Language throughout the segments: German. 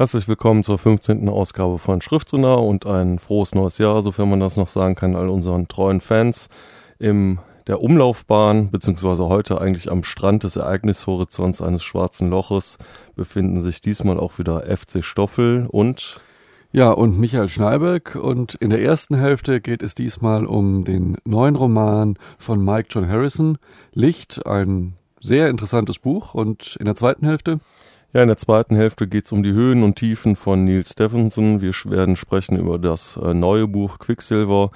Herzlich willkommen zur 15. Ausgabe von Schriftsonar und ein frohes neues Jahr, sofern man das noch sagen kann, all unseren treuen Fans im der Umlaufbahn, beziehungsweise heute eigentlich am Strand des Ereignishorizonts eines schwarzen Loches, befinden sich diesmal auch wieder FC Stoffel und ja, und Michael Schneiberg. Und in der ersten Hälfte geht es diesmal um den neuen Roman von Mike John Harrison, Licht, ein sehr interessantes Buch. Und in der zweiten Hälfte ja, in der zweiten Hälfte geht es um die Höhen und Tiefen von Neil Stephenson. Wir werden sprechen über das äh, neue Buch Quicksilver.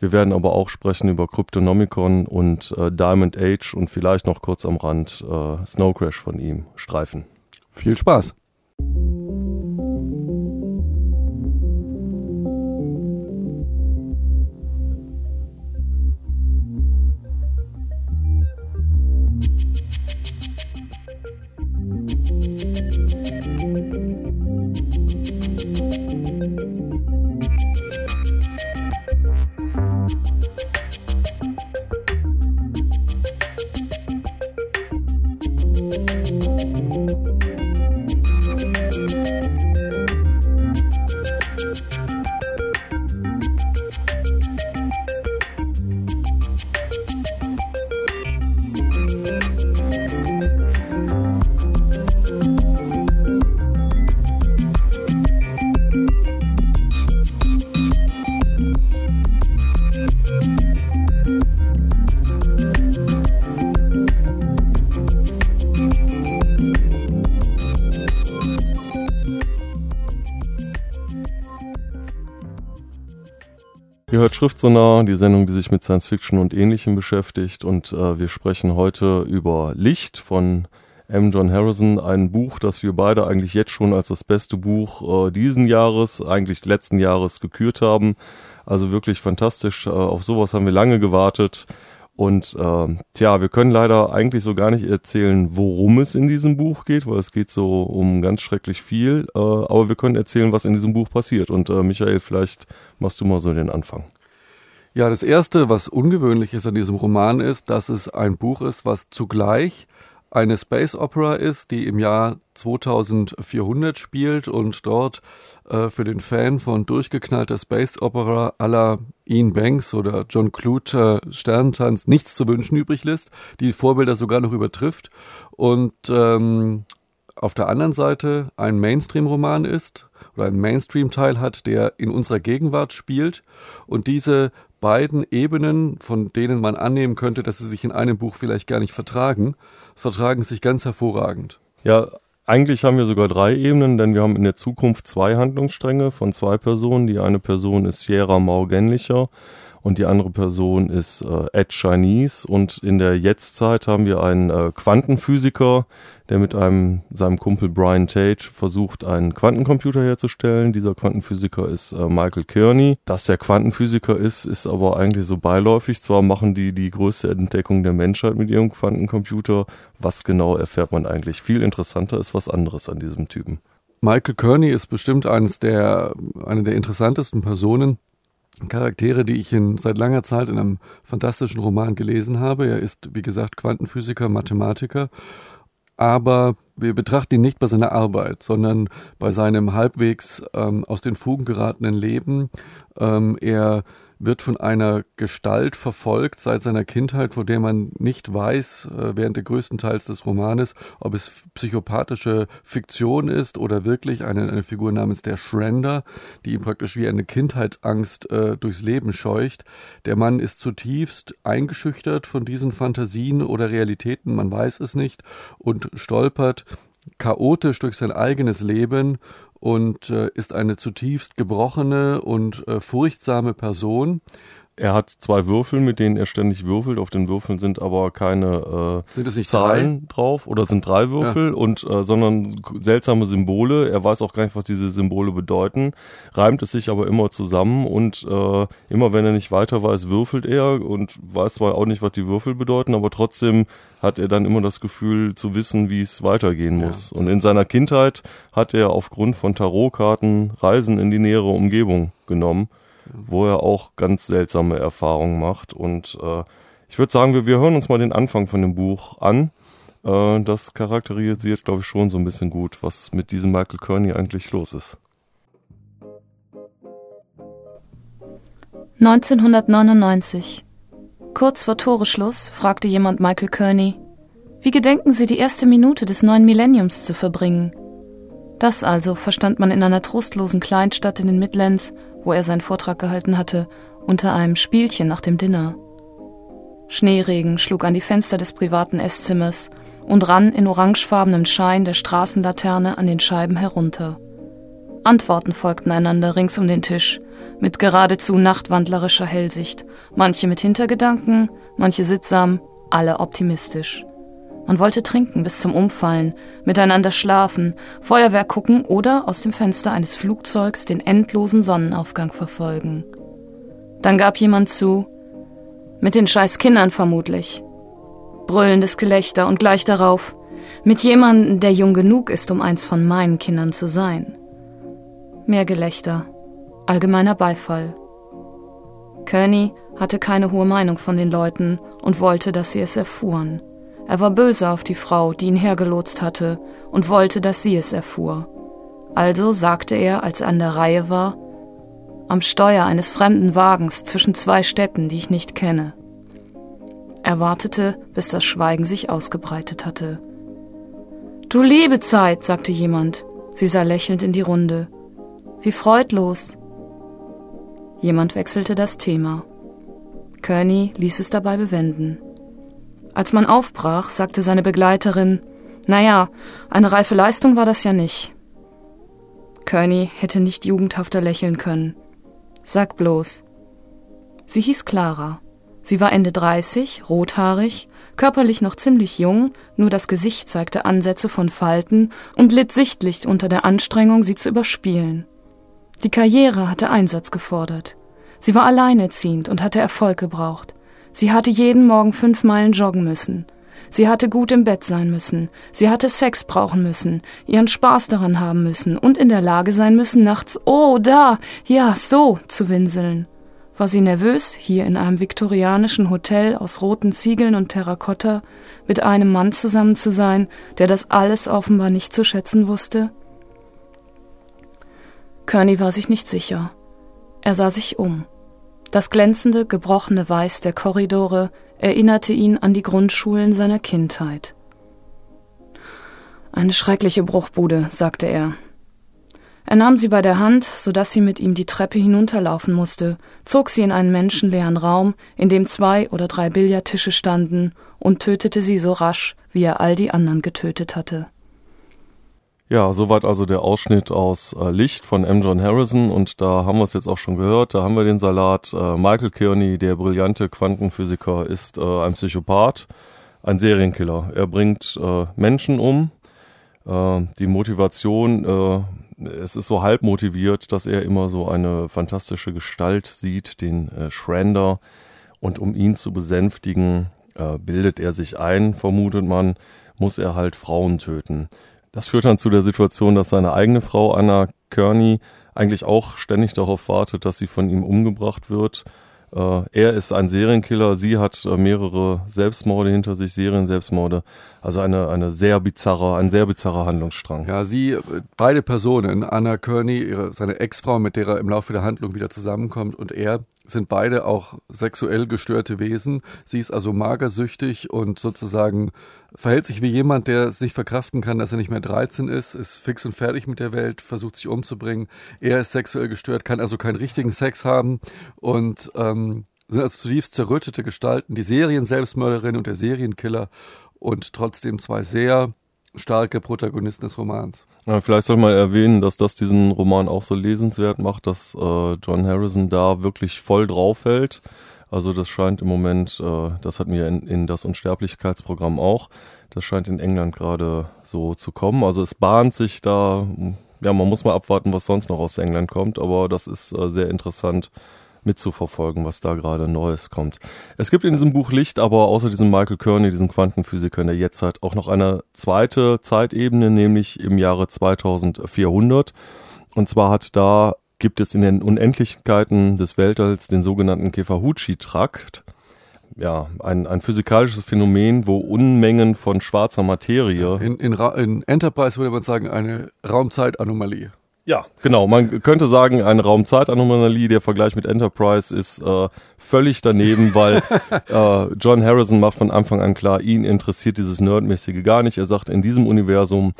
Wir werden aber auch sprechen über Cryptonomicon und äh, Diamond Age und vielleicht noch kurz am Rand äh, Snow Crash von ihm streifen. Viel Spaß! Ihr hört Schriftsonar, die Sendung, die sich mit Science Fiction und Ähnlichem beschäftigt. Und äh, wir sprechen heute über Licht von M. John Harrison, ein Buch, das wir beide eigentlich jetzt schon als das beste Buch äh, diesen Jahres, eigentlich letzten Jahres gekürt haben. Also wirklich fantastisch. Äh, auf sowas haben wir lange gewartet. Und äh, tja, wir können leider eigentlich so gar nicht erzählen, worum es in diesem Buch geht, weil es geht so um ganz schrecklich viel. Äh, aber wir können erzählen, was in diesem Buch passiert. Und äh, Michael, vielleicht machst du mal so den Anfang. Ja, das Erste, was ungewöhnlich ist an diesem Roman, ist, dass es ein Buch ist, was zugleich eine Space Opera ist, die im Jahr 2400 spielt und dort äh, für den Fan von durchgeknallter Space Opera aller Ian Banks oder John Clute äh, Sternentanz nichts zu wünschen übrig lässt, die Vorbilder sogar noch übertrifft. Und ähm, auf der anderen Seite ein Mainstream-Roman ist oder einen Mainstream-Teil hat, der in unserer Gegenwart spielt. Und diese beiden Ebenen, von denen man annehmen könnte, dass sie sich in einem Buch vielleicht gar nicht vertragen, vertragen sich ganz hervorragend. Ja, eigentlich haben wir sogar drei Ebenen, denn wir haben in der Zukunft zwei Handlungsstränge von zwei Personen. Die eine Person ist Sierra Morgenlicher und die andere Person ist äh, Ed Chinese. Und in der Jetztzeit haben wir einen äh, Quantenphysiker, der mit einem seinem Kumpel Brian Tate versucht, einen Quantencomputer herzustellen. Dieser Quantenphysiker ist äh, Michael Kearney. Dass der Quantenphysiker ist, ist aber eigentlich so beiläufig. Zwar machen die die größte Entdeckung der Menschheit mit ihrem Quantencomputer. Was genau erfährt man eigentlich? Viel interessanter ist was anderes an diesem Typen. Michael Kearney ist bestimmt eines der, eine der interessantesten Personen, Charaktere, die ich in, seit langer Zeit in einem fantastischen Roman gelesen habe. Er ist, wie gesagt, Quantenphysiker, Mathematiker, aber wir betrachten ihn nicht bei seiner Arbeit, sondern bei seinem halbwegs ähm, aus den Fugen geratenen Leben. Ähm, er wird von einer Gestalt verfolgt seit seiner Kindheit, von der man nicht weiß, äh, während der größten Teils des Romanes, ob es psychopathische Fiktion ist oder wirklich eine, eine Figur namens der Schrender, die ihm praktisch wie eine Kindheitsangst äh, durchs Leben scheucht. Der Mann ist zutiefst eingeschüchtert von diesen Fantasien oder Realitäten, man weiß es nicht, und stolpert chaotisch durch sein eigenes Leben und äh, ist eine zutiefst gebrochene und äh, furchtsame Person. Er hat zwei Würfel, mit denen er ständig würfelt. Auf den Würfeln sind aber keine äh, sind Zahlen drei? drauf oder sind drei Würfel ja. und äh, sondern seltsame Symbole. Er weiß auch gar nicht, was diese Symbole bedeuten. Reimt es sich aber immer zusammen und äh, immer wenn er nicht weiter weiß, würfelt er und weiß zwar auch nicht, was die Würfel bedeuten, aber trotzdem hat er dann immer das Gefühl zu wissen, wie es weitergehen muss. Ja. Und in seiner Kindheit hat er aufgrund von Tarotkarten Reisen in die nähere Umgebung genommen wo er auch ganz seltsame Erfahrungen macht. Und äh, ich würde sagen, wir, wir hören uns mal den Anfang von dem Buch an. Äh, das charakterisiert, glaube ich, schon so ein bisschen gut, was mit diesem Michael Kearney eigentlich los ist. 1999. Kurz vor Toreschluss fragte jemand Michael Kearney, wie gedenken Sie die erste Minute des neuen Millenniums zu verbringen? Das also verstand man in einer trostlosen Kleinstadt in den Midlands, wo er seinen Vortrag gehalten hatte, unter einem Spielchen nach dem Dinner. Schneeregen schlug an die Fenster des privaten Esszimmers und rann in orangefarbenem Schein der Straßenlaterne an den Scheiben herunter. Antworten folgten einander rings um den Tisch, mit geradezu nachtwandlerischer Hellsicht, manche mit Hintergedanken, manche sittsam, alle optimistisch. Man wollte trinken bis zum Umfallen, miteinander schlafen, Feuerwerk gucken oder aus dem Fenster eines Flugzeugs den endlosen Sonnenaufgang verfolgen. Dann gab jemand zu, mit den scheiß Kindern vermutlich. Brüllendes Gelächter und gleich darauf, mit jemandem, der jung genug ist, um eins von meinen Kindern zu sein. Mehr Gelächter, allgemeiner Beifall. Kearney hatte keine hohe Meinung von den Leuten und wollte, dass sie es erfuhren. Er war böse auf die Frau, die ihn hergelotst hatte, und wollte, dass sie es erfuhr. Also sagte er, als er an der Reihe war, am Steuer eines fremden Wagens zwischen zwei Städten, die ich nicht kenne. Er wartete, bis das Schweigen sich ausgebreitet hatte. Du liebe Zeit, sagte jemand. Sie sah lächelnd in die Runde. Wie freudlos. Jemand wechselte das Thema. Kearney ließ es dabei bewenden. Als man aufbrach, sagte seine Begleiterin, naja, eine reife Leistung war das ja nicht. Kearney hätte nicht jugendhafter lächeln können. Sag bloß. Sie hieß Clara. Sie war Ende 30, rothaarig, körperlich noch ziemlich jung, nur das Gesicht zeigte Ansätze von Falten und litt sichtlich unter der Anstrengung, sie zu überspielen. Die Karriere hatte Einsatz gefordert. Sie war alleinerziehend und hatte Erfolg gebraucht. Sie hatte jeden Morgen fünf Meilen joggen müssen. Sie hatte gut im Bett sein müssen. Sie hatte Sex brauchen müssen, ihren Spaß daran haben müssen und in der Lage sein müssen, nachts, oh, da, ja, so, zu winseln. War sie nervös, hier in einem viktorianischen Hotel aus roten Ziegeln und Terrakotta mit einem Mann zusammen zu sein, der das alles offenbar nicht zu schätzen wusste? Kearney war sich nicht sicher. Er sah sich um. Das glänzende, gebrochene Weiß der Korridore erinnerte ihn an die Grundschulen seiner Kindheit. Eine schreckliche Bruchbude, sagte er. Er nahm sie bei der Hand, so dass sie mit ihm die Treppe hinunterlaufen musste, zog sie in einen menschenleeren Raum, in dem zwei oder drei Billardtische standen, und tötete sie so rasch, wie er all die anderen getötet hatte. Ja, soweit also der Ausschnitt aus äh, Licht von M. John Harrison und da haben wir es jetzt auch schon gehört, da haben wir den Salat. Äh, Michael Kearney, der brillante Quantenphysiker, ist äh, ein Psychopath, ein Serienkiller. Er bringt äh, Menschen um. Äh, die Motivation, äh, es ist so halb motiviert, dass er immer so eine fantastische Gestalt sieht, den äh, Schrander. Und um ihn zu besänftigen, bildet er sich ein, vermutet man, muss er halt Frauen töten. Das führt dann zu der Situation, dass seine eigene Frau Anna Kearney eigentlich auch ständig darauf wartet, dass sie von ihm umgebracht wird. Äh, er ist ein Serienkiller, sie hat äh, mehrere Selbstmorde hinter sich, Serien-Selbstmorde. Also eine, eine sehr bizarre, ein sehr bizarrer Handlungsstrang. Ja, sie, äh, beide Personen, Anna Kearney, ihre, seine Ex-Frau, mit der er im Laufe der Handlung wieder zusammenkommt, und er, sind beide auch sexuell gestörte Wesen. Sie ist also magersüchtig und sozusagen verhält sich wie jemand, der sich verkraften kann, dass er nicht mehr 13 ist, ist fix und fertig mit der Welt, versucht sich umzubringen. Er ist sexuell gestört, kann also keinen richtigen Sex haben und ähm, sind also zutiefst zerrüttete Gestalten, die Serien-Selbstmörderin und der Serienkiller und trotzdem zwei sehr starke Protagonisten des Romans. Ja, vielleicht soll man erwähnen, dass das diesen Roman auch so lesenswert macht, dass äh, John Harrison da wirklich voll drauf hält. Also das scheint im Moment, äh, das hatten wir in, in das Unsterblichkeitsprogramm auch, das scheint in England gerade so zu kommen. Also es bahnt sich da, ja, man muss mal abwarten, was sonst noch aus England kommt, aber das ist äh, sehr interessant, mitzuverfolgen, was da gerade Neues kommt. Es gibt in diesem Buch Licht, aber außer diesem Michael Kearney, diesem Quantenphysiker in der Jetztzeit, auch noch eine zweite Zeitebene, nämlich im Jahre 2400. Und zwar hat da gibt es in den Unendlichkeiten des Weltalls den sogenannten Kefahuchi-Trakt. ja, ein, ein physikalisches Phänomen, wo Unmengen von schwarzer Materie. In, in, in Enterprise würde man sagen, eine Raumzeitanomalie. Ja, genau. Man könnte sagen, eine Raumzeitanomalie. Der Vergleich mit Enterprise ist äh, völlig daneben, weil äh, John Harrison macht von Anfang an klar, ihn interessiert dieses Nerdmäßige gar nicht. Er sagt, in diesem Universum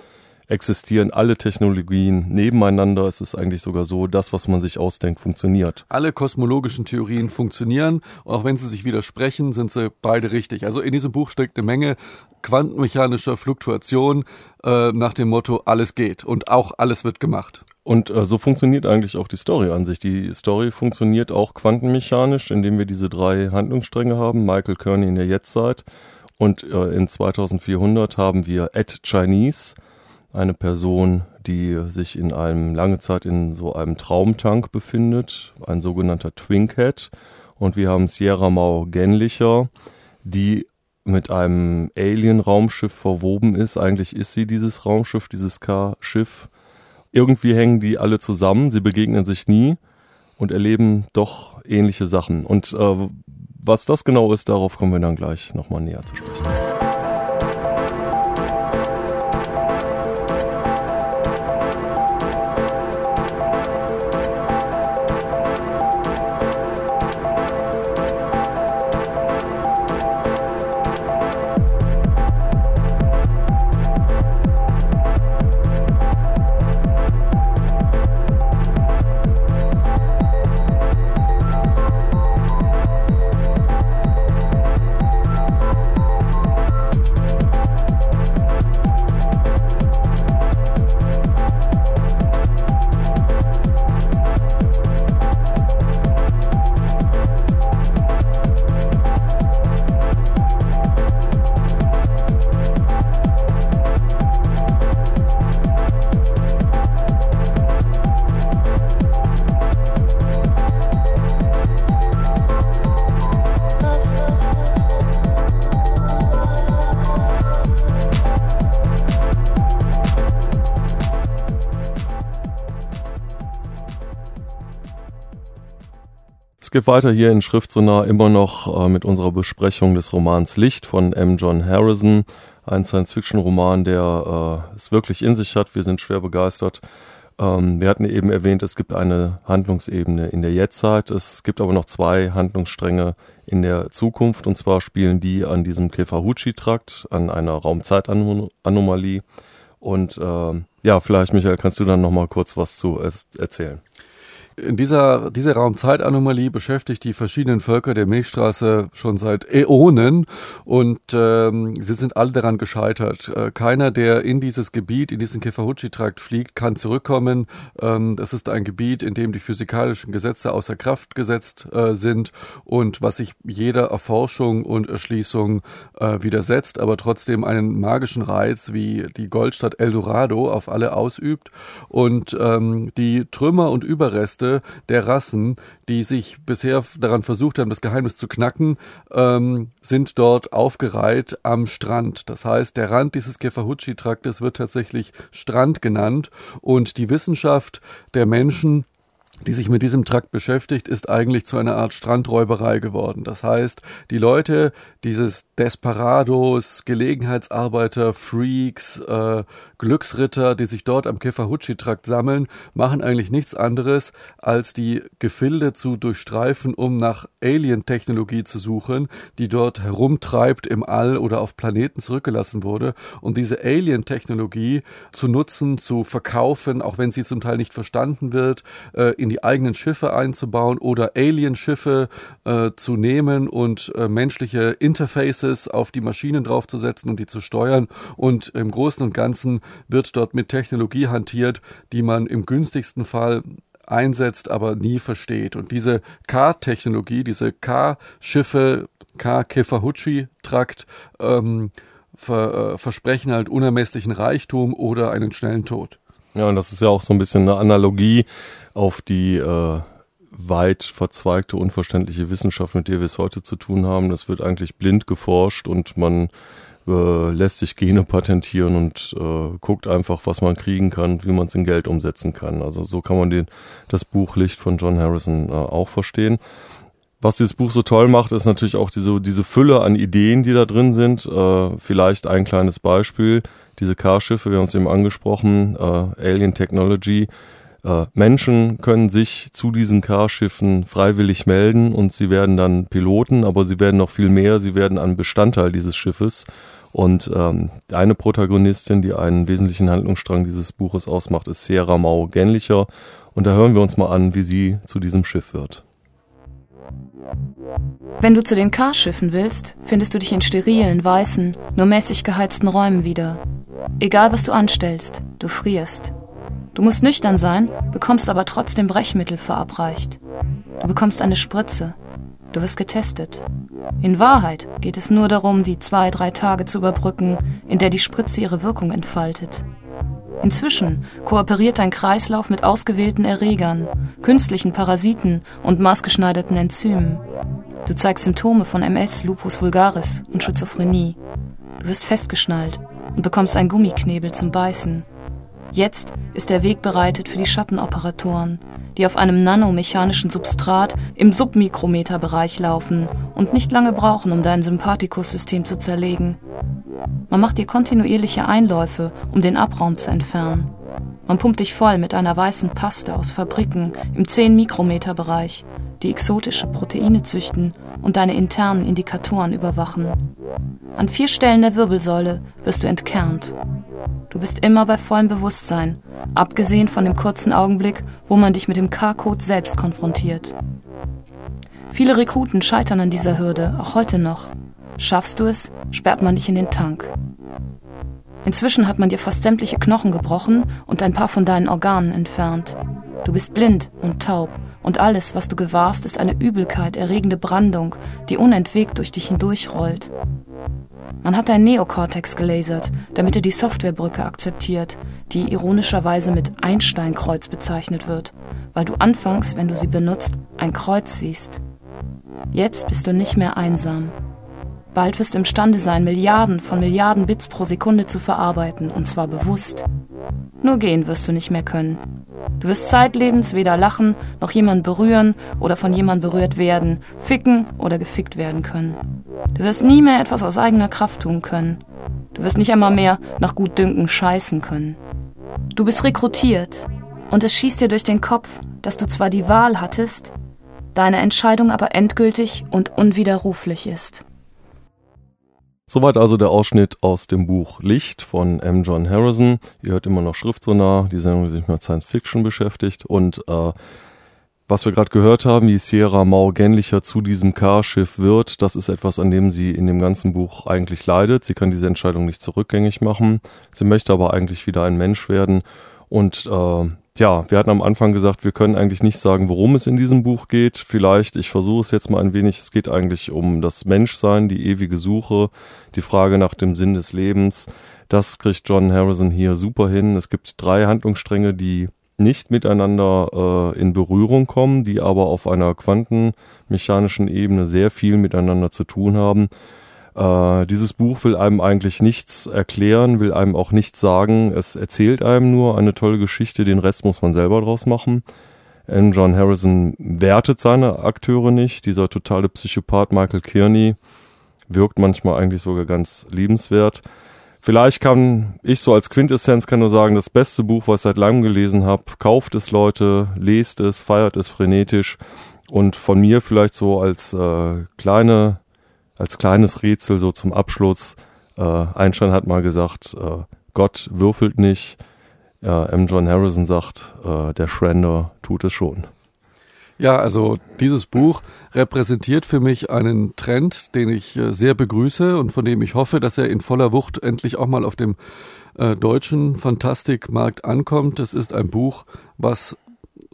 existieren alle Technologien nebeneinander. Es ist eigentlich sogar so, das, was man sich ausdenkt, funktioniert. Alle kosmologischen Theorien funktionieren. auch wenn sie sich widersprechen, sind sie beide richtig. Also in diesem Buch steckt eine Menge quantenmechanischer Fluktuation äh, nach dem Motto, alles geht und auch alles wird gemacht. Und äh, so funktioniert eigentlich auch die Story an sich. Die Story funktioniert auch quantenmechanisch, indem wir diese drei Handlungsstränge haben. Michael Kearney in der Jetztzeit und äh, in 2400 haben wir Ed Chinese, eine Person, die sich in einem lange Zeit in so einem Traumtank befindet, ein sogenannter Twinkhead. Und wir haben Sierra Mau Genlicher, die mit einem Alien-Raumschiff verwoben ist. Eigentlich ist sie dieses Raumschiff, dieses K-Schiff. Irgendwie hängen die alle zusammen, sie begegnen sich nie und erleben doch ähnliche Sachen. Und äh, was das genau ist, darauf kommen wir dann gleich nochmal näher zu sprechen. Geht weiter hier in Schriftsonar immer noch äh, mit unserer Besprechung des Romans Licht von M. John Harrison. Ein Science-Fiction-Roman, der äh, es wirklich in sich hat. Wir sind schwer begeistert. Ähm, wir hatten eben erwähnt, es gibt eine Handlungsebene in der Jetztzeit. Es gibt aber noch zwei Handlungsstränge in der Zukunft. Und zwar spielen die an diesem Kefahuchi-Trakt, an einer Raumzeitanomalie. Und äh, ja, vielleicht, Michael, kannst du dann noch mal kurz was zu erzählen. In dieser, diese Raumzeitanomalie beschäftigt die verschiedenen Völker der Milchstraße schon seit Äonen und ähm, sie sind alle daran gescheitert. Äh, keiner, der in dieses Gebiet, in diesen Kefahuchi-Trakt fliegt, kann zurückkommen. Ähm, das ist ein Gebiet, in dem die physikalischen Gesetze außer Kraft gesetzt äh, sind und was sich jeder Erforschung und Erschließung äh, widersetzt, aber trotzdem einen magischen Reiz wie die Goldstadt Eldorado auf alle ausübt. Und ähm, die Trümmer und Überreste Reste der Rassen, die sich bisher daran versucht haben, das Geheimnis zu knacken, ähm, sind dort aufgereiht am Strand. Das heißt, der Rand dieses Kefahuchi-Traktes wird tatsächlich Strand genannt und die Wissenschaft der Menschen die sich mit diesem Trakt beschäftigt, ist eigentlich zu einer Art Strandräuberei geworden. Das heißt, die Leute, dieses Desperados, Gelegenheitsarbeiter, Freaks, äh, Glücksritter, die sich dort am Kefahuchi-Trakt sammeln, machen eigentlich nichts anderes, als die Gefilde zu durchstreifen, um nach Alien-Technologie zu suchen, die dort herumtreibt im All oder auf Planeten zurückgelassen wurde. Und diese Alien-Technologie zu nutzen, zu verkaufen, auch wenn sie zum Teil nicht verstanden wird, äh, in die eigenen Schiffe einzubauen oder Alien-Schiffe äh, zu nehmen und äh, menschliche Interfaces auf die Maschinen draufzusetzen und die zu steuern. Und im Großen und Ganzen wird dort mit Technologie hantiert, die man im günstigsten Fall einsetzt, aber nie versteht. Und diese K-Technologie, diese K-Schiffe, K-Kefahuchi-Trakt, ähm, ver, äh, versprechen halt unermesslichen Reichtum oder einen schnellen Tod. Ja, und das ist ja auch so ein bisschen eine Analogie auf die äh, weit verzweigte, unverständliche Wissenschaft, mit der wir es heute zu tun haben. Das wird eigentlich blind geforscht und man äh, lässt sich Gene patentieren und äh, guckt einfach, was man kriegen kann, wie man es in Geld umsetzen kann. Also so kann man den, das Buch Licht von John Harrison äh, auch verstehen. Was dieses Buch so toll macht, ist natürlich auch diese, diese Fülle an Ideen, die da drin sind. Äh, vielleicht ein kleines Beispiel. Diese Carschiffe, wir haben es eben angesprochen, äh, Alien Technology. Äh, Menschen können sich zu diesen Carschiffen freiwillig melden und sie werden dann Piloten, aber sie werden noch viel mehr, sie werden ein Bestandteil dieses Schiffes. Und ähm, eine Protagonistin, die einen wesentlichen Handlungsstrang dieses Buches ausmacht, ist Sierra Mau Gänlicher. Und da hören wir uns mal an, wie sie zu diesem Schiff wird. Wenn du zu den Carschiffen willst, findest du dich in sterilen, weißen, nur mäßig geheizten Räumen wieder. Egal was du anstellst, du frierst. Du musst nüchtern sein, bekommst aber trotzdem Brechmittel verabreicht. Du bekommst eine Spritze. Du wirst getestet. In Wahrheit geht es nur darum, die zwei, drei Tage zu überbrücken, in der die Spritze ihre Wirkung entfaltet. Inzwischen kooperiert dein Kreislauf mit ausgewählten Erregern, künstlichen Parasiten und maßgeschneiderten Enzymen. Du zeigst Symptome von MS, Lupus vulgaris und Schizophrenie. Du wirst festgeschnallt und bekommst einen Gummiknebel zum Beißen. Jetzt ist der Weg bereitet für die Schattenoperatoren, die auf einem nanomechanischen Substrat im Submikrometerbereich laufen und nicht lange brauchen, um dein Sympathikussystem zu zerlegen. Man macht dir kontinuierliche Einläufe, um den Abraum zu entfernen. Man pumpt dich voll mit einer weißen Paste aus Fabriken im 10-Mikrometer-Bereich, die exotische Proteine züchten und deine internen Indikatoren überwachen. An vier Stellen der Wirbelsäule wirst du entkernt. Du bist immer bei vollem Bewusstsein, abgesehen von dem kurzen Augenblick, wo man dich mit dem K-Code selbst konfrontiert. Viele Rekruten scheitern an dieser Hürde, auch heute noch. Schaffst du es, sperrt man dich in den Tank. Inzwischen hat man dir fast sämtliche Knochen gebrochen und ein paar von deinen Organen entfernt. Du bist blind und taub und alles, was du gewahrst, ist eine Übelkeit erregende Brandung, die unentwegt durch dich hindurchrollt. Man hat dein Neokortex gelasert, damit er die Softwarebrücke akzeptiert, die ironischerweise mit Einsteinkreuz bezeichnet wird, weil du anfangs, wenn du sie benutzt, ein Kreuz siehst. Jetzt bist du nicht mehr einsam. Bald wirst du imstande sein, Milliarden von Milliarden Bits pro Sekunde zu verarbeiten, und zwar bewusst. Nur gehen wirst du nicht mehr können. Du wirst zeitlebens weder lachen, noch jemand berühren oder von jemand berührt werden, ficken oder gefickt werden können. Du wirst nie mehr etwas aus eigener Kraft tun können. Du wirst nicht einmal mehr nach Gutdünken scheißen können. Du bist rekrutiert und es schießt dir durch den Kopf, dass du zwar die Wahl hattest, deine Entscheidung aber endgültig und unwiderruflich ist. Soweit also der Ausschnitt aus dem Buch Licht von M. John Harrison. Ihr hört immer noch Schriftsonar, die Sendung, die sich mit Science Fiction beschäftigt. Und äh, was wir gerade gehört haben, wie Sierra Mau Gänlicher zu diesem Carschiff wird, das ist etwas, an dem sie in dem ganzen Buch eigentlich leidet. Sie kann diese Entscheidung nicht zurückgängig machen. Sie möchte aber eigentlich wieder ein Mensch werden. Und äh, ja, wir hatten am Anfang gesagt, wir können eigentlich nicht sagen, worum es in diesem Buch geht. Vielleicht, ich versuche es jetzt mal ein wenig, es geht eigentlich um das Menschsein, die ewige Suche, die Frage nach dem Sinn des Lebens. Das kriegt John Harrison hier super hin. Es gibt drei Handlungsstränge, die nicht miteinander äh, in Berührung kommen, die aber auf einer quantenmechanischen Ebene sehr viel miteinander zu tun haben. Äh, dieses Buch will einem eigentlich nichts erklären, will einem auch nichts sagen. Es erzählt einem nur eine tolle Geschichte, den Rest muss man selber draus machen. N. John Harrison wertet seine Akteure nicht. Dieser totale Psychopath Michael Kearney wirkt manchmal eigentlich sogar ganz liebenswert. Vielleicht kann ich so als Quintessenz kann nur sagen, das beste Buch, was ich seit langem gelesen habe, kauft es Leute, lest es, feiert es frenetisch und von mir vielleicht so als äh, kleine als kleines Rätsel so zum Abschluss. Äh, Einstein hat mal gesagt, äh, Gott würfelt nicht. Äh, M. John Harrison sagt, äh, der Schrander tut es schon. Ja, also dieses Buch repräsentiert für mich einen Trend, den ich äh, sehr begrüße und von dem ich hoffe, dass er in voller Wucht endlich auch mal auf dem äh, deutschen Fantastikmarkt ankommt. Es ist ein Buch, was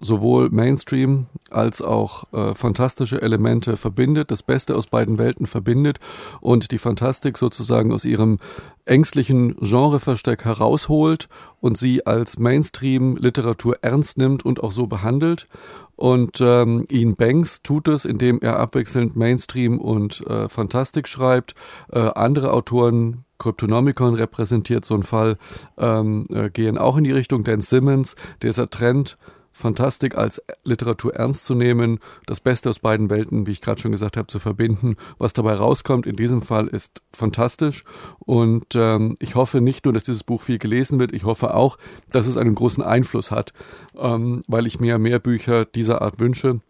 sowohl Mainstream als auch äh, fantastische Elemente verbindet, das Beste aus beiden Welten verbindet und die Fantastik sozusagen aus ihrem ängstlichen Genreversteck herausholt und sie als Mainstream-Literatur ernst nimmt und auch so behandelt. Und ähm, Ian Banks tut es, indem er abwechselnd Mainstream und äh, Fantastik schreibt. Äh, andere Autoren Cryptonomicon repräsentiert so einen Fall, ähm, äh, gehen auch in die Richtung. Dan Simmons, dieser Trend Fantastik als Literatur ernst zu nehmen, das Beste aus beiden Welten, wie ich gerade schon gesagt habe, zu verbinden. Was dabei rauskommt in diesem Fall ist fantastisch und ähm, ich hoffe nicht nur, dass dieses Buch viel gelesen wird, ich hoffe auch, dass es einen großen Einfluss hat, ähm, weil ich mir mehr Bücher dieser Art wünsche.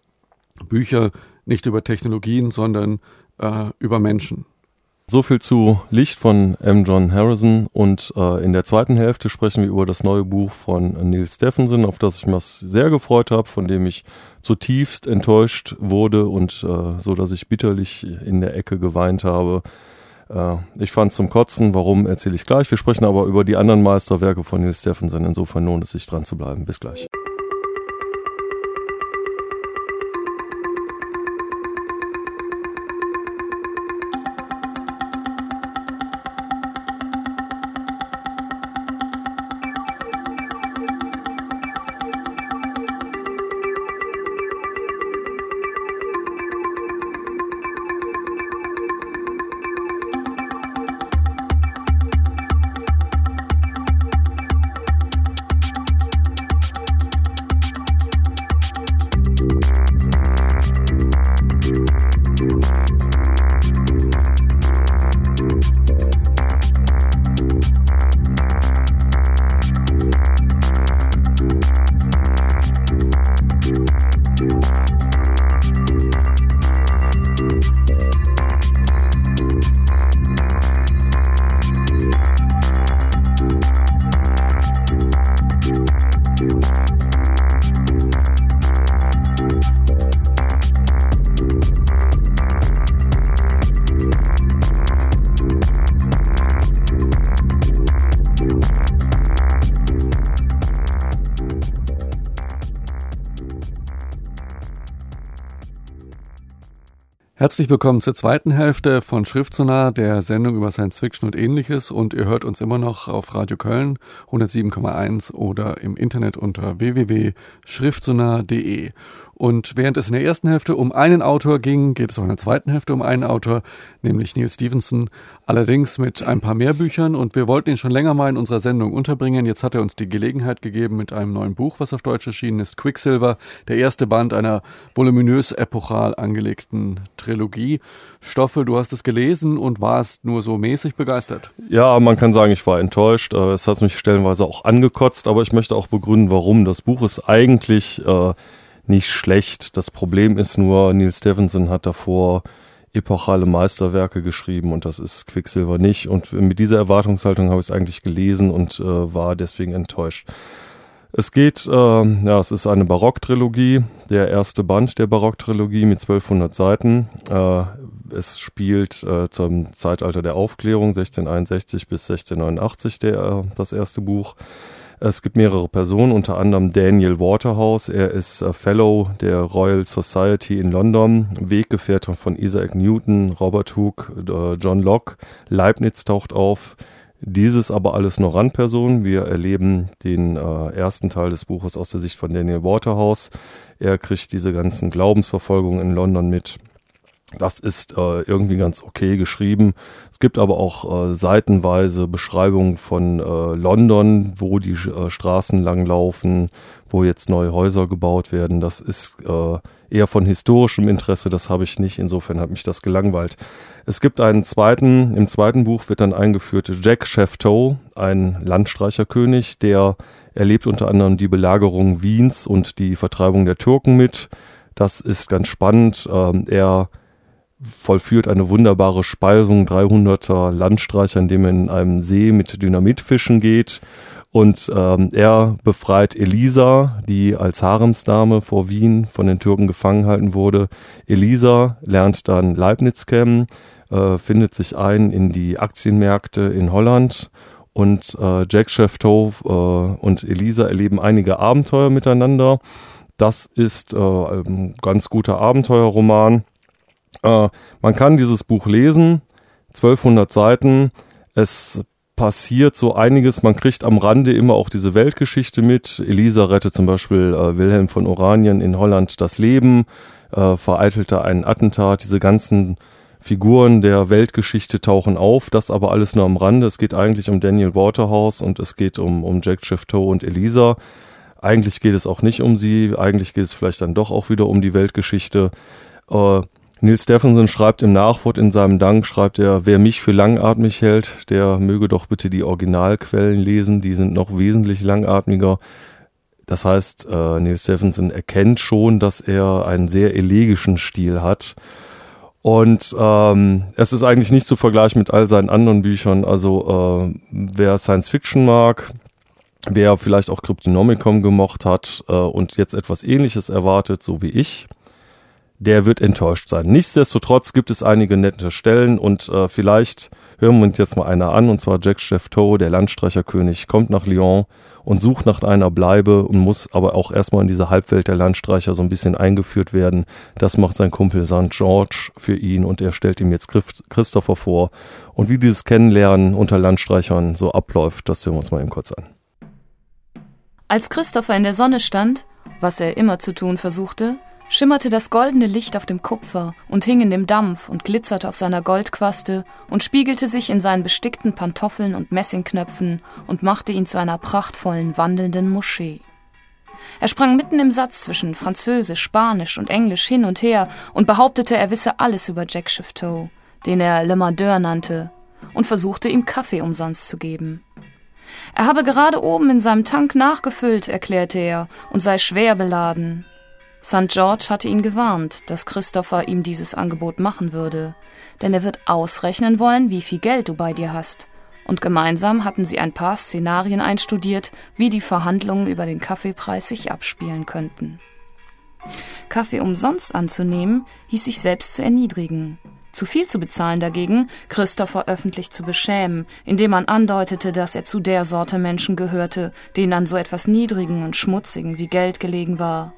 Bücher nicht über Technologien, sondern äh, über Menschen. So viel zu Licht von M. John Harrison und äh, in der zweiten Hälfte sprechen wir über das neue Buch von Neil Stephenson, auf das ich mich sehr gefreut habe, von dem ich zutiefst enttäuscht wurde und äh, so, dass ich bitterlich in der Ecke geweint habe. Äh, ich fand zum Kotzen, warum erzähle ich gleich. Wir sprechen aber über die anderen Meisterwerke von Neil Stephenson, insofern lohnt es sich dran zu bleiben. Bis gleich. Herzlich willkommen zur zweiten Hälfte von Schriftsonar, der Sendung über Science Fiction und ähnliches. Und ihr hört uns immer noch auf Radio Köln 107,1 oder im Internet unter www.schriftsonar.de. Und während es in der ersten Hälfte um einen Autor ging, geht es auch in der zweiten Hälfte um einen Autor, nämlich Neil Stevenson, allerdings mit ein paar mehr Büchern. Und wir wollten ihn schon länger mal in unserer Sendung unterbringen. Jetzt hat er uns die Gelegenheit gegeben mit einem neuen Buch, was auf Deutsch erschienen ist, Quicksilver, der erste Band einer voluminös epochal angelegten Trilogie. Stoffel, du hast es gelesen und warst nur so mäßig begeistert. Ja, man kann sagen, ich war enttäuscht. Äh, es hat mich stellenweise auch angekotzt, aber ich möchte auch begründen, warum. Das Buch ist eigentlich... Äh, nicht schlecht. Das Problem ist nur, Neil Stevenson hat davor epochale Meisterwerke geschrieben und das ist Quicksilver nicht. Und mit dieser Erwartungshaltung habe ich es eigentlich gelesen und äh, war deswegen enttäuscht. Es geht, äh, ja, es ist eine Barocktrilogie, der erste Band der Barocktrilogie mit 1200 Seiten. Äh, es spielt äh, zum Zeitalter der Aufklärung 1661 bis 1689 der, äh, das erste Buch. Es gibt mehrere Personen, unter anderem Daniel Waterhouse. Er ist Fellow der Royal Society in London, Weggefährte von Isaac Newton, Robert Hooke, äh, John Locke. Leibniz taucht auf. Dieses aber alles nur Randpersonen. Wir erleben den äh, ersten Teil des Buches aus der Sicht von Daniel Waterhouse. Er kriegt diese ganzen Glaubensverfolgungen in London mit. Das ist äh, irgendwie ganz okay geschrieben. Gibt aber auch äh, seitenweise Beschreibungen von äh, London, wo die äh, Straßen langlaufen, wo jetzt neue Häuser gebaut werden. Das ist äh, eher von historischem Interesse, das habe ich nicht. Insofern hat mich das gelangweilt. Es gibt einen zweiten, im zweiten Buch wird dann eingeführt Jack Chefteau, ein Landstreicherkönig, der erlebt unter anderem die Belagerung Wiens und die Vertreibung der Türken mit. Das ist ganz spannend. Ähm, er vollführt eine wunderbare Speisung 300er Landstreicher, indem er in einem See mit Dynamit fischen geht. Und ähm, er befreit Elisa, die als Haremsdame vor Wien von den Türken gefangen halten wurde. Elisa lernt dann Leibniz kennen, äh, findet sich ein in die Aktienmärkte in Holland und äh, Jack Chefteau äh, und Elisa erleben einige Abenteuer miteinander. Das ist äh, ein ganz guter Abenteuerroman äh, man kann dieses Buch lesen, 1200 Seiten. Es passiert so einiges. Man kriegt am Rande immer auch diese Weltgeschichte mit. Elisa rettet zum Beispiel äh, Wilhelm von Oranien in Holland das Leben, äh, vereitelte einen Attentat. Diese ganzen Figuren der Weltgeschichte tauchen auf, das aber alles nur am Rande. Es geht eigentlich um Daniel Waterhouse und es geht um, um Jack Chefteau und Elisa. Eigentlich geht es auch nicht um sie, eigentlich geht es vielleicht dann doch auch wieder um die Weltgeschichte. Äh, Neil Stephenson schreibt im Nachwort in seinem Dank, schreibt er, wer mich für langatmig hält, der möge doch bitte die Originalquellen lesen, die sind noch wesentlich langatmiger. Das heißt, äh, Neil Stephenson erkennt schon, dass er einen sehr elegischen Stil hat. Und ähm, es ist eigentlich nicht zu vergleichen mit all seinen anderen Büchern. Also äh, wer Science Fiction mag, wer vielleicht auch Cryptonomicon gemocht hat äh, und jetzt etwas ähnliches erwartet, so wie ich, der wird enttäuscht sein. Nichtsdestotrotz gibt es einige nette Stellen und äh, vielleicht hören wir uns jetzt mal einer an, und zwar Jack Chefteau, der Landstreicherkönig, kommt nach Lyon und sucht nach einer Bleibe und muss aber auch erstmal in diese Halbwelt der Landstreicher so ein bisschen eingeführt werden. Das macht sein Kumpel St. George für ihn und er stellt ihm jetzt Christopher vor. Und wie dieses Kennenlernen unter Landstreichern so abläuft, das hören wir uns mal eben kurz an. Als Christopher in der Sonne stand, was er immer zu tun versuchte, schimmerte das goldene Licht auf dem Kupfer und hing in dem Dampf und glitzerte auf seiner Goldquaste und spiegelte sich in seinen bestickten Pantoffeln und Messingknöpfen und machte ihn zu einer prachtvollen, wandelnden Moschee. Er sprang mitten im Satz zwischen Französisch, Spanisch und Englisch hin und her und behauptete, er wisse alles über Jack Shifto, den er Le Mardeur nannte, und versuchte ihm Kaffee umsonst zu geben. Er habe gerade oben in seinem Tank nachgefüllt, erklärte er, und sei schwer beladen. St. George hatte ihn gewarnt, dass Christopher ihm dieses Angebot machen würde, denn er wird ausrechnen wollen, wie viel Geld du bei dir hast. Und gemeinsam hatten sie ein paar Szenarien einstudiert, wie die Verhandlungen über den Kaffeepreis sich abspielen könnten. Kaffee umsonst anzunehmen, hieß sich selbst zu erniedrigen. Zu viel zu bezahlen dagegen, Christopher öffentlich zu beschämen, indem man andeutete, dass er zu der Sorte Menschen gehörte, denen an so etwas Niedrigen und Schmutzigen wie Geld gelegen war.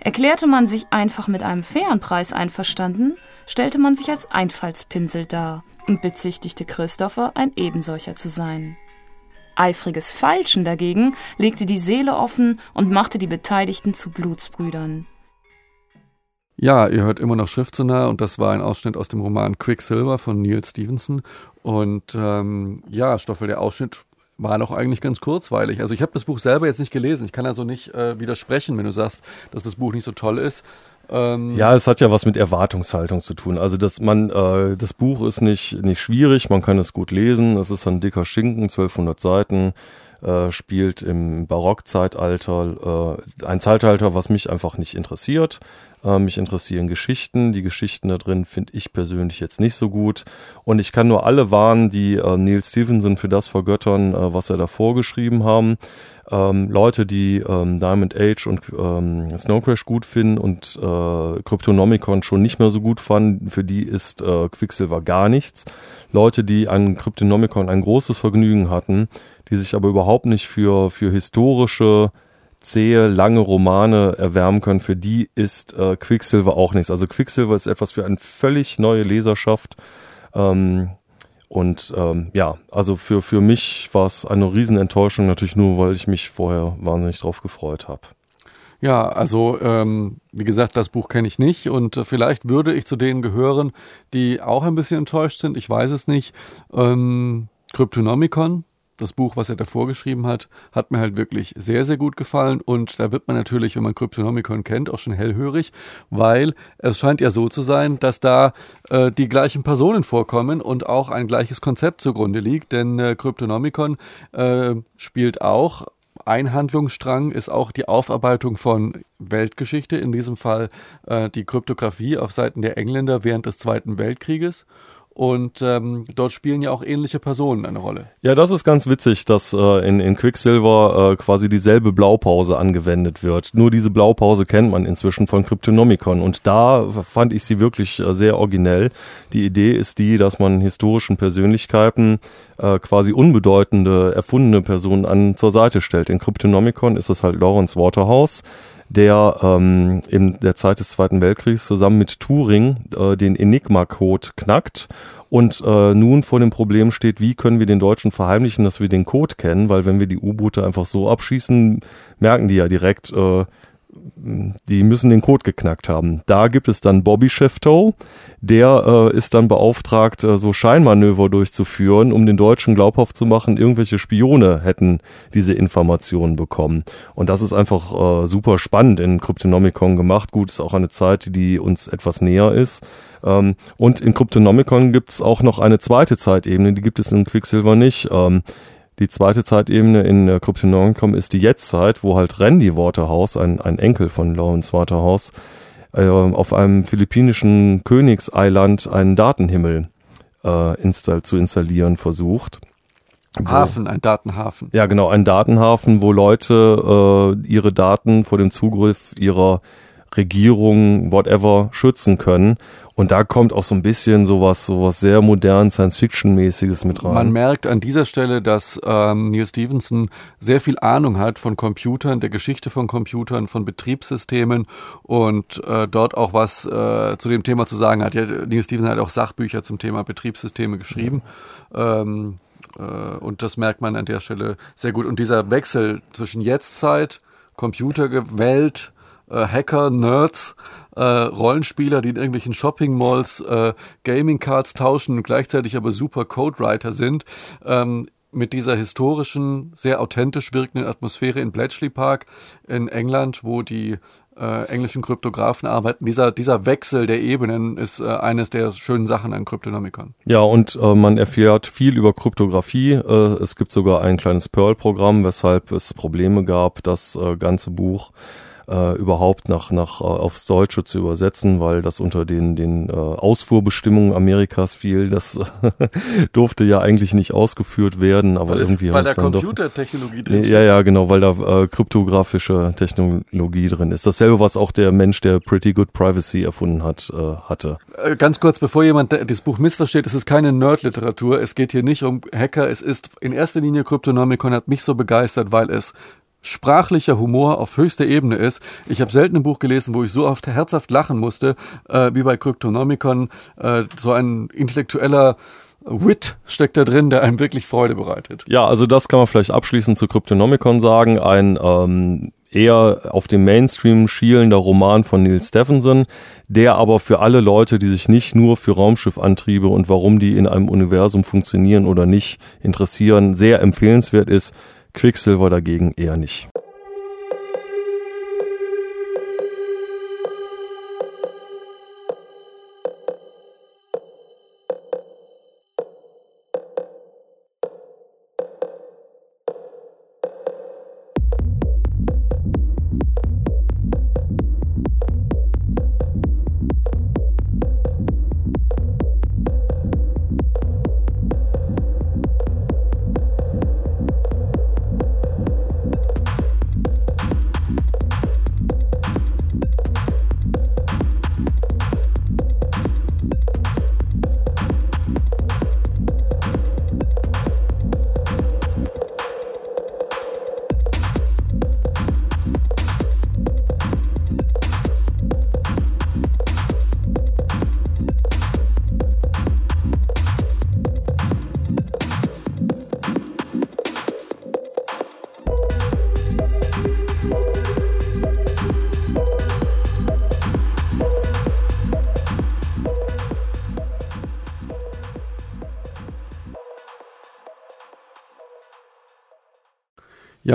Erklärte man sich einfach mit einem fairen Preis einverstanden, stellte man sich als Einfallspinsel dar und bezichtigte Christopher, ein ebensolcher zu sein. Eifriges Feilschen dagegen legte die Seele offen und machte die Beteiligten zu Blutsbrüdern. Ja, ihr hört immer noch Schrift zu nah und das war ein Ausschnitt aus dem Roman Quicksilver von Neil Stevenson. Und ähm, ja, Stoffel, der Ausschnitt war noch eigentlich ganz kurzweilig. Also ich habe das Buch selber jetzt nicht gelesen. Ich kann also nicht äh, widersprechen, wenn du sagst, dass das Buch nicht so toll ist. Ähm ja, es hat ja was mit Erwartungshaltung zu tun. Also dass man, äh, das Buch ist nicht nicht schwierig, man kann es gut lesen. Es ist ein dicker Schinken, 1200 Seiten, äh, spielt im Barockzeitalter, äh, ein Zeitalter, was mich einfach nicht interessiert. Äh, mich interessieren Geschichten. Die Geschichten da drin finde ich persönlich jetzt nicht so gut. Und ich kann nur alle warnen, die äh, Neil Stevenson für das vergöttern, äh, was er da vorgeschrieben haben. Ähm, Leute, die ähm, Diamond Age und ähm, Snow Crash gut finden und äh, Cryptonomicon schon nicht mehr so gut fanden, für die ist äh, Quicksilver gar nichts. Leute, die an Cryptonomicon ein großes Vergnügen hatten, die sich aber überhaupt nicht für, für historische zähe, lange Romane erwärmen können, für die ist äh, Quicksilver auch nichts. Also Quicksilver ist etwas für eine völlig neue Leserschaft. Ähm, und ähm, ja, also für, für mich war es eine Riesenenttäuschung, natürlich nur, weil ich mich vorher wahnsinnig drauf gefreut habe. Ja, also ähm, wie gesagt, das Buch kenne ich nicht und äh, vielleicht würde ich zu denen gehören, die auch ein bisschen enttäuscht sind. Ich weiß es nicht. Ähm, Cryptonomicon das Buch, was er davor geschrieben hat, hat mir halt wirklich sehr, sehr gut gefallen. Und da wird man natürlich, wenn man Cryptonomicon kennt, auch schon hellhörig, weil es scheint ja so zu sein, dass da äh, die gleichen Personen vorkommen und auch ein gleiches Konzept zugrunde liegt. Denn äh, Cryptonomicon äh, spielt auch ein Handlungsstrang ist auch die Aufarbeitung von Weltgeschichte, in diesem Fall äh, die Kryptographie auf Seiten der Engländer während des Zweiten Weltkrieges. Und ähm, dort spielen ja auch ähnliche Personen eine Rolle. Ja, das ist ganz witzig, dass äh, in, in Quicksilver äh, quasi dieselbe Blaupause angewendet wird. Nur diese Blaupause kennt man inzwischen von Cryptonomicon. Und da fand ich sie wirklich äh, sehr originell. Die Idee ist die, dass man historischen Persönlichkeiten äh, quasi unbedeutende, erfundene Personen an zur Seite stellt. In Cryptonomicon ist es halt Lawrence Waterhouse der ähm, in der Zeit des Zweiten Weltkriegs zusammen mit Turing äh, den Enigma-Code knackt und äh, nun vor dem Problem steht, wie können wir den Deutschen verheimlichen, dass wir den Code kennen, weil wenn wir die U-Boote einfach so abschießen, merken die ja direkt, äh, die müssen den Code geknackt haben. Da gibt es dann Bobby Sheftow, der äh, ist dann beauftragt, äh, so Scheinmanöver durchzuführen, um den Deutschen glaubhaft zu machen, irgendwelche Spione hätten diese Informationen bekommen. Und das ist einfach äh, super spannend in Cryptonomicon gemacht. Gut, ist auch eine Zeit, die uns etwas näher ist. Ähm, und in Cryptonomicon gibt es auch noch eine zweite Zeitebene, die gibt es in Quicksilver nicht. Ähm, die zweite Zeitebene in äh, Cryptonomicon ist die Jetztzeit, wo halt Randy Waterhouse, ein, ein Enkel von Lawrence Waterhouse, äh, auf einem philippinischen Königseiland einen Datenhimmel äh, install zu installieren versucht. Hafen, ein Datenhafen. Ja, genau, ein Datenhafen, wo Leute äh, ihre Daten vor dem Zugriff ihrer Regierung, whatever, schützen können. Und da kommt auch so ein bisschen sowas, sowas sehr modern Science-Fiction-mäßiges mit rein. Man merkt an dieser Stelle, dass ähm, Neil Stevenson sehr viel Ahnung hat von Computern, der Geschichte von Computern, von Betriebssystemen und äh, dort auch was äh, zu dem Thema zu sagen hat. Ja, Neil Stevenson hat auch Sachbücher zum Thema Betriebssysteme geschrieben. Ja. Ähm, äh, und das merkt man an der Stelle sehr gut. Und dieser Wechsel zwischen Jetztzeit, Computerwelt, äh, Hacker, Nerds, äh, Rollenspieler, die in irgendwelchen Shopping-Malls äh, Gaming-Cards tauschen und gleichzeitig aber super Codewriter sind. Ähm, mit dieser historischen, sehr authentisch wirkenden Atmosphäre in Bletchley Park in England, wo die äh, englischen Kryptografen arbeiten. Dieser, dieser Wechsel der Ebenen ist äh, eines der schönen Sachen an Kryptonomicon. Ja, und äh, man erfährt viel über Kryptographie. Äh, es gibt sogar ein kleines Perl-Programm, weshalb es Probleme gab, das äh, ganze Buch äh, überhaupt nach, nach äh, aufs Deutsche zu übersetzen, weil das unter den, den äh, Ausfuhrbestimmungen Amerikas fiel. Das durfte ja eigentlich nicht ausgeführt werden, aber weil irgendwie es, weil da Computertechnologie drin ist. Ja, ja, genau, weil da äh, kryptografische Technologie drin ist. Dasselbe, was auch der Mensch, der Pretty Good Privacy erfunden hat, äh, hatte. Äh, ganz kurz, bevor jemand das Buch missversteht, es ist keine Nerd-Literatur. Es geht hier nicht um Hacker. Es ist in erster Linie Kryptonomicon hat mich so begeistert, weil es sprachlicher Humor auf höchster Ebene ist. Ich habe selten ein Buch gelesen, wo ich so oft herzhaft lachen musste, äh, wie bei Cryptonomicon. Äh, so ein intellektueller Wit steckt da drin, der einem wirklich Freude bereitet. Ja, also das kann man vielleicht abschließend zu Cryptonomicon sagen. Ein ähm, eher auf dem Mainstream schielender Roman von Neil Stephenson, der aber für alle Leute, die sich nicht nur für Raumschiffantriebe und warum die in einem Universum funktionieren oder nicht interessieren, sehr empfehlenswert ist. Quicksilver dagegen eher nicht.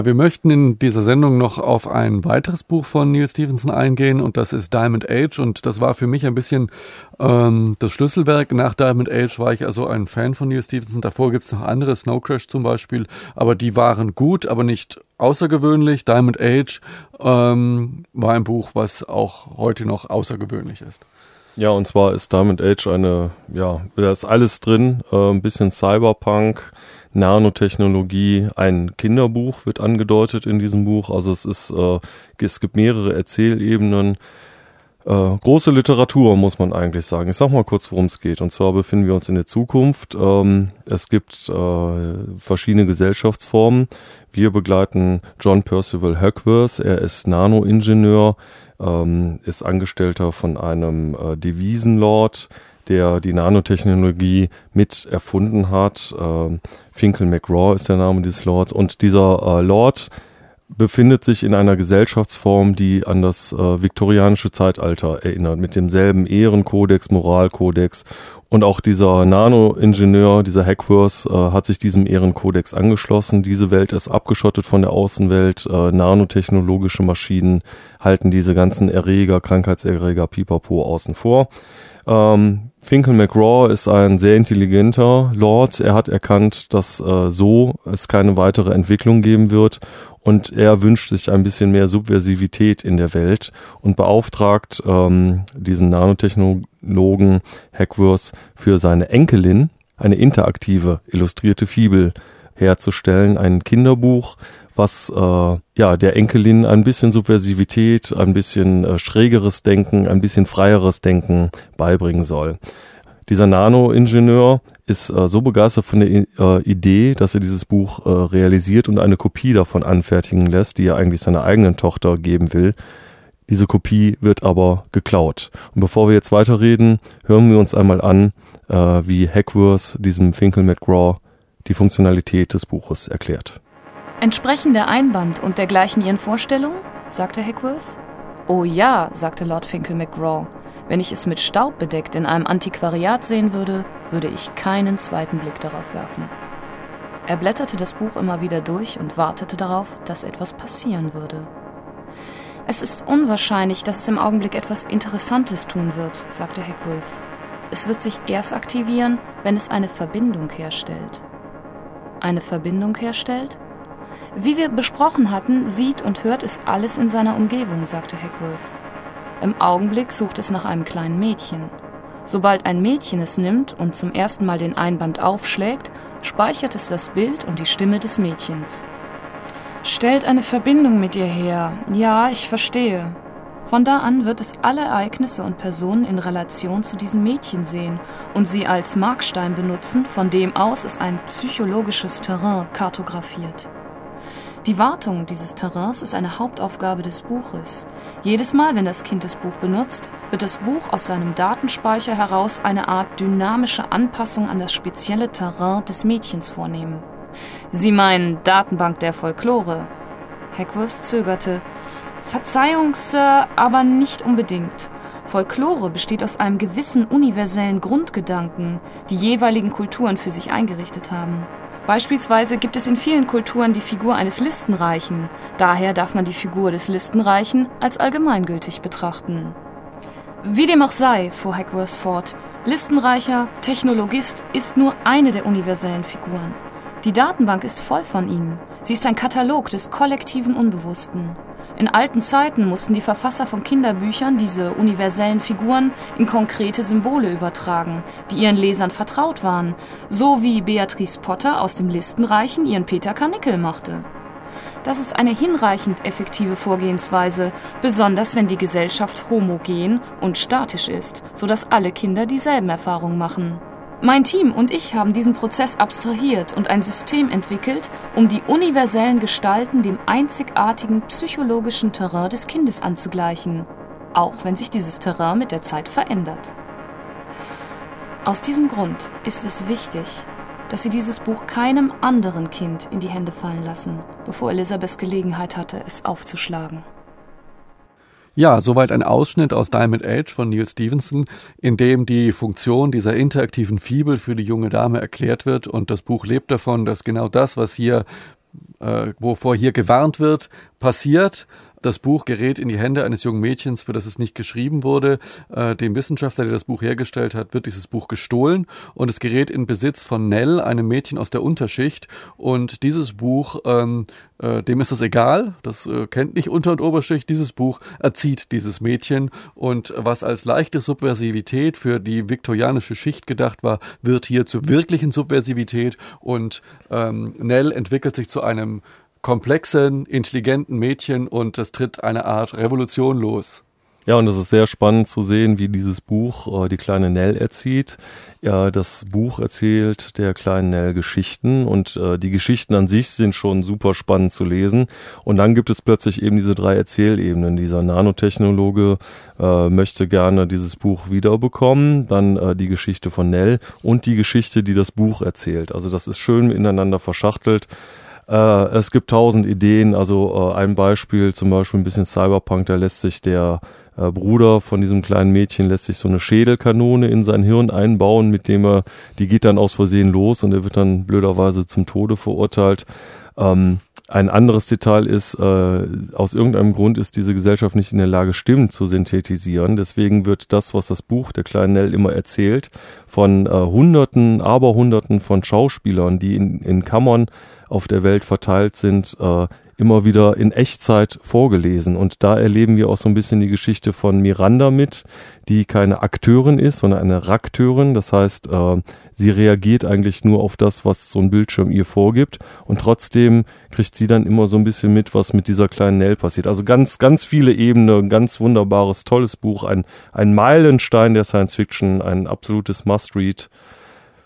Ja, wir möchten in dieser Sendung noch auf ein weiteres Buch von Neil Stevenson eingehen und das ist Diamond Age und das war für mich ein bisschen ähm, das Schlüsselwerk. Nach Diamond Age war ich also ein Fan von Neil Stevenson. Davor gibt es noch andere, Snow Crash zum Beispiel, aber die waren gut, aber nicht außergewöhnlich. Diamond Age ähm, war ein Buch, was auch heute noch außergewöhnlich ist. Ja, und zwar ist Diamond Age eine, ja, da ist alles drin, äh, ein bisschen Cyberpunk, Nanotechnologie, ein Kinderbuch wird angedeutet in diesem Buch. Also es ist, äh, es gibt mehrere Erzählebenen. Äh, große Literatur, muss man eigentlich sagen. Ich sag mal kurz, worum es geht. Und zwar befinden wir uns in der Zukunft. Ähm, es gibt äh, verschiedene Gesellschaftsformen. Wir begleiten John Percival Hackworth. Er ist Nanoingenieur, ähm, ist Angestellter von einem äh, Devisenlord der die Nanotechnologie mit erfunden hat. Äh, Finkel McGraw ist der Name dieses Lords. Und dieser äh, Lord befindet sich in einer Gesellschaftsform, die an das äh, viktorianische Zeitalter erinnert, mit demselben Ehrenkodex, Moralkodex. Und auch dieser Nano-Ingenieur, dieser Hackworth, äh, hat sich diesem Ehrenkodex angeschlossen. Diese Welt ist abgeschottet von der Außenwelt. Äh, nanotechnologische Maschinen halten diese ganzen Erreger, Krankheitserreger, Pipapo außen vor. Ähm, Finkel McGraw ist ein sehr intelligenter Lord. Er hat erkannt, dass äh, so es keine weitere Entwicklung geben wird und er wünscht sich ein bisschen mehr Subversivität in der Welt und beauftragt ähm, diesen Nanotechnologen Hackworth für seine Enkelin eine interaktive illustrierte Fibel herzustellen, ein Kinderbuch, was äh, ja der Enkelin ein bisschen Subversivität, ein bisschen äh, schrägeres Denken, ein bisschen freieres Denken beibringen soll. Dieser Nano-Ingenieur ist äh, so begeistert von der äh, Idee, dass er dieses Buch äh, realisiert und eine Kopie davon anfertigen lässt, die er eigentlich seiner eigenen Tochter geben will. Diese Kopie wird aber geklaut. Und bevor wir jetzt weiterreden, hören wir uns einmal an, äh, wie Hackworth diesem Finkel McGraw die Funktionalität des Buches erklärt. Entsprechen der Einband und dergleichen Ihren Vorstellungen? sagte Hackworth. Oh ja, sagte Lord Finkel McGraw. Wenn ich es mit Staub bedeckt in einem Antiquariat sehen würde, würde ich keinen zweiten Blick darauf werfen. Er blätterte das Buch immer wieder durch und wartete darauf, dass etwas passieren würde. Es ist unwahrscheinlich, dass es im Augenblick etwas Interessantes tun wird, sagte Hackworth. Es wird sich erst aktivieren, wenn es eine Verbindung herstellt. Eine Verbindung herstellt? Wie wir besprochen hatten, sieht und hört es alles in seiner Umgebung, sagte Hackworth. Im Augenblick sucht es nach einem kleinen Mädchen. Sobald ein Mädchen es nimmt und zum ersten Mal den Einband aufschlägt, speichert es das Bild und die Stimme des Mädchens. Stellt eine Verbindung mit ihr her. Ja, ich verstehe. Von da an wird es alle Ereignisse und Personen in Relation zu diesem Mädchen sehen und sie als Markstein benutzen, von dem aus es ein psychologisches Terrain kartografiert. Die Wartung dieses Terrains ist eine Hauptaufgabe des Buches. Jedes Mal, wenn das Kind das Buch benutzt, wird das Buch aus seinem Datenspeicher heraus eine Art dynamische Anpassung an das spezielle Terrain des Mädchens vornehmen. Sie meinen Datenbank der Folklore. Hackworth zögerte. Verzeihung, Sir, aber nicht unbedingt. Folklore besteht aus einem gewissen universellen Grundgedanken, die jeweiligen Kulturen für sich eingerichtet haben. Beispielsweise gibt es in vielen Kulturen die Figur eines Listenreichen. Daher darf man die Figur des Listenreichen als allgemeingültig betrachten. Wie dem auch sei, fuhr Hackworth fort, Listenreicher, Technologist ist nur eine der universellen Figuren. Die Datenbank ist voll von ihnen. Sie ist ein Katalog des kollektiven Unbewussten. In alten Zeiten mussten die Verfasser von Kinderbüchern diese universellen Figuren in konkrete Symbole übertragen, die ihren Lesern vertraut waren, so wie Beatrice Potter aus dem Listenreichen ihren Peter Karnickel machte. Das ist eine hinreichend effektive Vorgehensweise, besonders wenn die Gesellschaft homogen und statisch ist, sodass alle Kinder dieselben Erfahrungen machen. Mein Team und ich haben diesen Prozess abstrahiert und ein System entwickelt, um die universellen Gestalten dem einzigartigen psychologischen Terrain des Kindes anzugleichen, auch wenn sich dieses Terrain mit der Zeit verändert. Aus diesem Grund ist es wichtig, dass Sie dieses Buch keinem anderen Kind in die Hände fallen lassen, bevor Elisabeth Gelegenheit hatte, es aufzuschlagen. Ja, soweit ein Ausschnitt aus Diamond Age von Neil Stevenson, in dem die Funktion dieser interaktiven Fibel für die junge Dame erklärt wird und das Buch lebt davon, dass genau das, was hier äh, wovor hier gewarnt wird, passiert. Das Buch gerät in die Hände eines jungen Mädchens, für das es nicht geschrieben wurde. Äh, dem Wissenschaftler, der das Buch hergestellt hat, wird dieses Buch gestohlen und es gerät in Besitz von Nell, einem Mädchen aus der Unterschicht. Und dieses Buch, ähm, äh, dem ist das egal, das äh, kennt nicht Unter- und Oberschicht. Dieses Buch erzieht dieses Mädchen und was als leichte Subversivität für die viktorianische Schicht gedacht war, wird hier zur wirklichen Subversivität und ähm, Nell entwickelt sich zu einem komplexen, intelligenten Mädchen und es tritt eine Art Revolution los. Ja, und es ist sehr spannend zu sehen, wie dieses Buch äh, die kleine Nell erzieht. Ja, das Buch erzählt der kleinen Nell Geschichten und äh, die Geschichten an sich sind schon super spannend zu lesen. Und dann gibt es plötzlich eben diese drei Erzählebenen. Dieser Nanotechnologe äh, möchte gerne dieses Buch wiederbekommen, dann äh, die Geschichte von Nell und die Geschichte, die das Buch erzählt. Also das ist schön ineinander verschachtelt. Äh, es gibt tausend Ideen, also äh, ein Beispiel, zum Beispiel ein bisschen Cyberpunk, da lässt sich der äh, Bruder von diesem kleinen Mädchen lässt sich so eine Schädelkanone in sein Hirn einbauen, mit dem er, die geht dann aus Versehen los und er wird dann blöderweise zum Tode verurteilt. Ähm, ein anderes Detail ist, äh, aus irgendeinem Grund ist diese Gesellschaft nicht in der Lage, Stimmen zu synthetisieren. Deswegen wird das, was das Buch der kleinen Nell immer erzählt, von äh, Hunderten, Aberhunderten von Schauspielern, die in, in Kammern auf der Welt verteilt sind, äh, immer wieder in Echtzeit vorgelesen. Und da erleben wir auch so ein bisschen die Geschichte von Miranda mit, die keine Akteurin ist, sondern eine Rakteurin. Das heißt, äh, sie reagiert eigentlich nur auf das, was so ein Bildschirm ihr vorgibt. Und trotzdem kriegt sie dann immer so ein bisschen mit, was mit dieser kleinen Nell passiert. Also ganz, ganz viele Ebenen, ganz wunderbares, tolles Buch, ein, ein Meilenstein der Science Fiction, ein absolutes Must-Read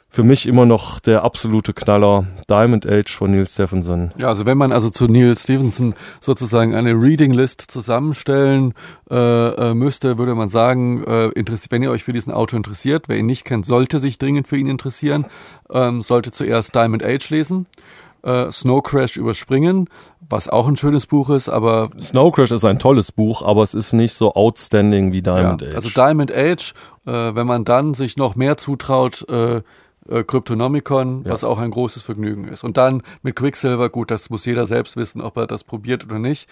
für mich immer noch der absolute Knaller Diamond Age von Neil Stephenson. Ja, also wenn man also zu Neil Stephenson sozusagen eine Reading List zusammenstellen äh, äh müsste, würde man sagen, äh, wenn ihr euch für diesen Autor interessiert, wer ihn nicht kennt, sollte sich dringend für ihn interessieren, ähm, sollte zuerst Diamond Age lesen. Äh, Snow Crash überspringen, was auch ein schönes Buch ist, aber Snow Crash ist ein tolles Buch, aber es ist nicht so outstanding wie Diamond ja, Age. Also Diamond Age, äh, wenn man dann sich noch mehr zutraut, äh, äh, Cryptonomicon, ja. was auch ein großes Vergnügen ist. Und dann mit Quicksilver, gut, das muss jeder selbst wissen, ob er das probiert oder nicht.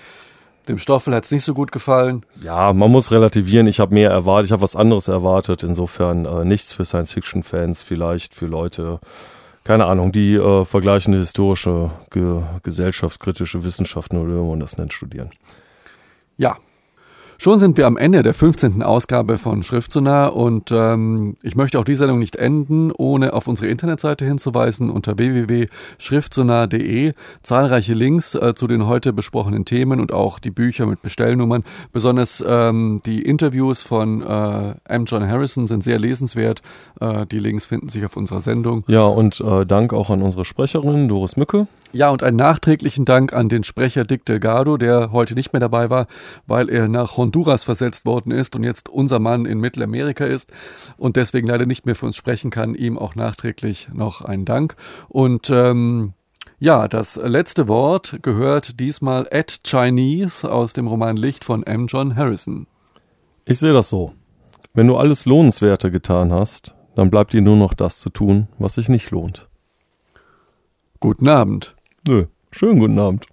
Dem Stoffel hat es nicht so gut gefallen. Ja, man muss relativieren. Ich habe mehr erwartet, ich habe was anderes erwartet. Insofern äh, nichts für Science-Fiction-Fans, vielleicht für Leute, keine Ahnung, die äh, vergleichende historische, ge gesellschaftskritische Wissenschaften oder wie man das nennt, studieren. Ja, Schon sind wir am Ende der 15. Ausgabe von Schriftsonar und ähm, ich möchte auch die Sendung nicht enden, ohne auf unsere Internetseite hinzuweisen unter www.schriftsonar.de. Zahlreiche Links äh, zu den heute besprochenen Themen und auch die Bücher mit Bestellnummern. Besonders ähm, die Interviews von äh, M. John Harrison sind sehr lesenswert. Äh, die Links finden sich auf unserer Sendung. Ja, und äh, Dank auch an unsere Sprecherin Doris Mücke. Ja, und einen nachträglichen Dank an den Sprecher Dick Delgado, der heute nicht mehr dabei war, weil er nach Honduras versetzt worden ist und jetzt unser Mann in Mittelamerika ist und deswegen leider nicht mehr für uns sprechen kann. Ihm auch nachträglich noch einen Dank. Und ähm, ja, das letzte Wort gehört diesmal at Chinese aus dem Roman Licht von M. John Harrison. Ich sehe das so. Wenn du alles Lohnenswerte getan hast, dann bleibt dir nur noch das zu tun, was sich nicht lohnt. Guten Abend. Nö, schönen guten Abend.